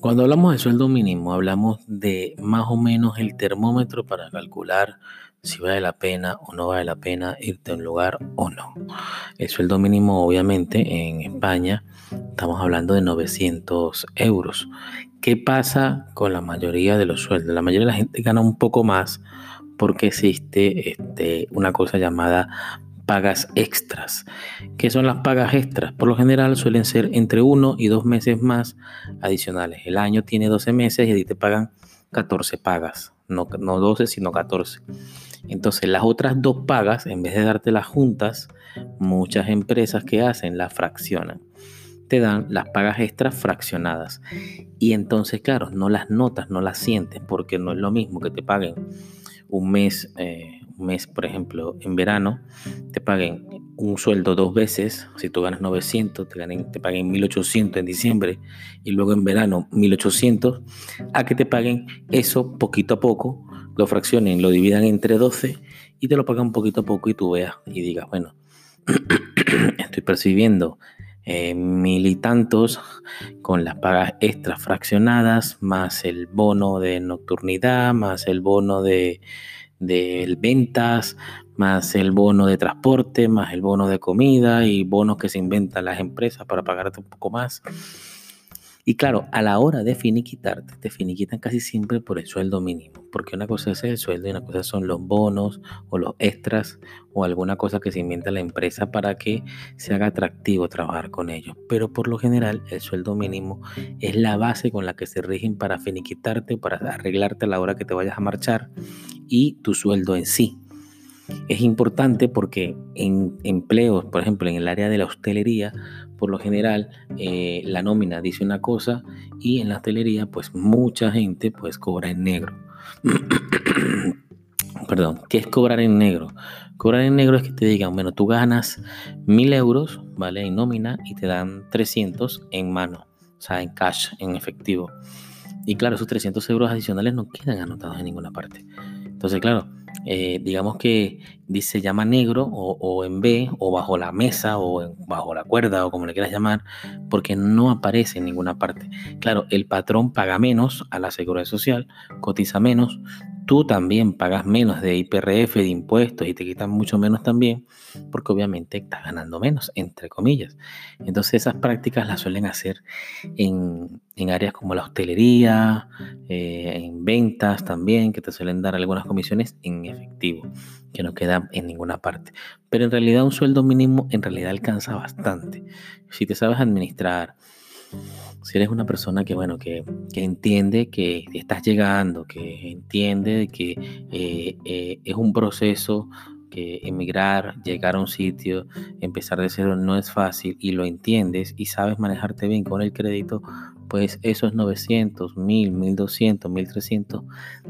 Cuando hablamos de sueldo mínimo, hablamos de más o menos el termómetro para calcular si vale la pena o no vale la pena irte a un lugar o no. El sueldo mínimo, obviamente, en España estamos hablando de 900 euros. ¿Qué pasa con la mayoría de los sueldos? La mayoría de la gente gana un poco más porque existe este, una cosa llamada pagas extras. ¿Qué son las pagas extras? Por lo general suelen ser entre uno y dos meses más adicionales. El año tiene 12 meses y ahí te pagan 14 pagas, no, no 12 sino 14. Entonces las otras dos pagas, en vez de darte las juntas, muchas empresas que hacen las fraccionan. Te dan las pagas extras fraccionadas. Y entonces, claro, no las notas, no las sientes, porque no es lo mismo que te paguen un mes, eh, mes, por ejemplo, en verano, te paguen un sueldo dos veces, si tú ganas 900, te, ganen, te paguen 1800 en diciembre y luego en verano 1800, a que te paguen eso poquito a poco, lo fraccionen, lo dividan entre 12 y te lo pagan poquito a poco y tú veas y digas, bueno, estoy percibiendo eh, mil y tantos con las pagas extras fraccionadas, más el bono de nocturnidad, más el bono de, de ventas, más el bono de transporte, más el bono de comida y bonos que se inventan las empresas para pagarte un poco más. Y claro, a la hora de finiquitarte, te finiquitan casi siempre por el sueldo mínimo, porque una cosa es el sueldo y una cosa son los bonos o los extras o alguna cosa que se inventa la empresa para que se haga atractivo trabajar con ellos. Pero por lo general, el sueldo mínimo es la base con la que se rigen para finiquitarte, para arreglarte a la hora que te vayas a marchar y tu sueldo en sí. Es importante porque en empleos, por ejemplo, en el área de la hostelería, por lo general eh, la nómina dice una cosa y en la hostelería pues mucha gente pues cobra en negro. Perdón, ¿qué es cobrar en negro? Cobrar en negro es que te digan, bueno, tú ganas mil euros, ¿vale? En nómina y te dan 300 en mano, o sea, en cash, en efectivo. Y claro, esos 300 euros adicionales no quedan anotados en ninguna parte. Entonces, claro, eh, digamos que se llama negro o, en B o bajo la mesa o bajo la cuerda o como le quieras llamar, porque no aparece en ninguna parte. Claro, el patrón paga menos a la seguridad social, cotiza menos, tú también pagas menos de IPRF, de impuestos y te quitan mucho menos también, porque obviamente estás ganando menos, entre comillas. Entonces esas prácticas las suelen hacer en, áreas como la hostelería, eh, en ventas también, que te suelen dar algunas comisiones en efectivo, que no queda en ninguna parte. Pero en realidad un sueldo mínimo en realidad alcanza bastante. Si te sabes administrar, si eres una persona que, bueno, que, entiende que estás llegando, que entiende que eh, eh, es un proceso que emigrar, llegar a un sitio, empezar de cero no es fácil y lo entiendes y sabes manejarte bien con el crédito, pues esos 900, 1000, 1200, 1300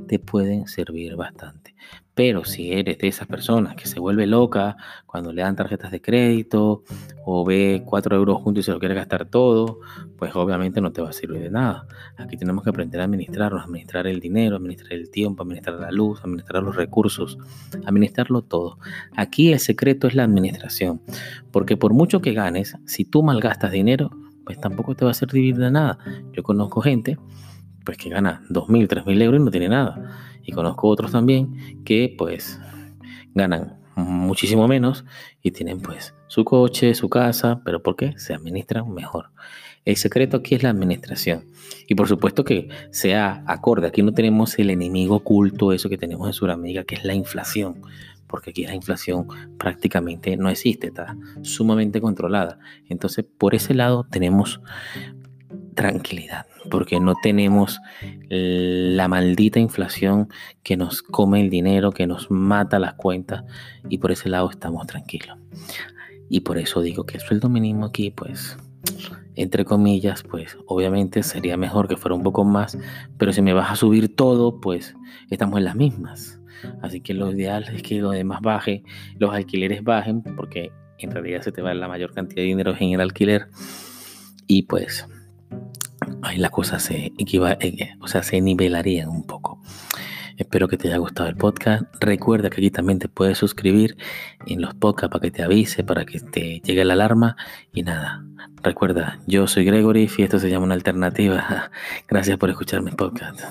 te pueden servir bastante. Pero si eres de esas personas que se vuelve loca cuando le dan tarjetas de crédito o ve 4 euros juntos y se lo quiere gastar todo, pues obviamente no te va a servir de nada. Aquí tenemos que aprender a administrarnos, administrar el dinero, administrar el tiempo, administrar la luz, administrar los recursos, administrarlo todo. Aquí el secreto es la administración, porque por mucho que ganes, si tú malgastas dinero, pues tampoco te va a servir de nada. Yo conozco gente pues que gana 2.000, 3.000 euros y no tiene nada. Y conozco otros también que pues ganan muchísimo menos y tienen pues su coche, su casa, pero ¿por qué? Se administran mejor. El secreto aquí es la administración. Y por supuesto que sea acorde. Aquí no tenemos el enemigo oculto, eso que tenemos en Sudamérica, que es la inflación. Porque aquí la inflación prácticamente no existe, está sumamente controlada. Entonces, por ese lado tenemos tranquilidad, porque no tenemos la maldita inflación que nos come el dinero, que nos mata las cuentas, y por ese lado estamos tranquilos. Y por eso digo que el sueldo mínimo aquí, pues, entre comillas, pues obviamente sería mejor que fuera un poco más, pero si me vas a subir todo, pues estamos en las mismas. Así que lo ideal es que lo demás baje, los alquileres bajen, porque en realidad se te va la mayor cantidad de dinero en el alquiler. Y pues ahí las cosas se, eh, o sea, se nivelarían un poco. Espero que te haya gustado el podcast. Recuerda que aquí también te puedes suscribir en los podcasts para que te avise, para que te llegue la alarma. Y nada, recuerda, yo soy Gregory y esto se llama una alternativa. Gracias por escuchar mis podcasts.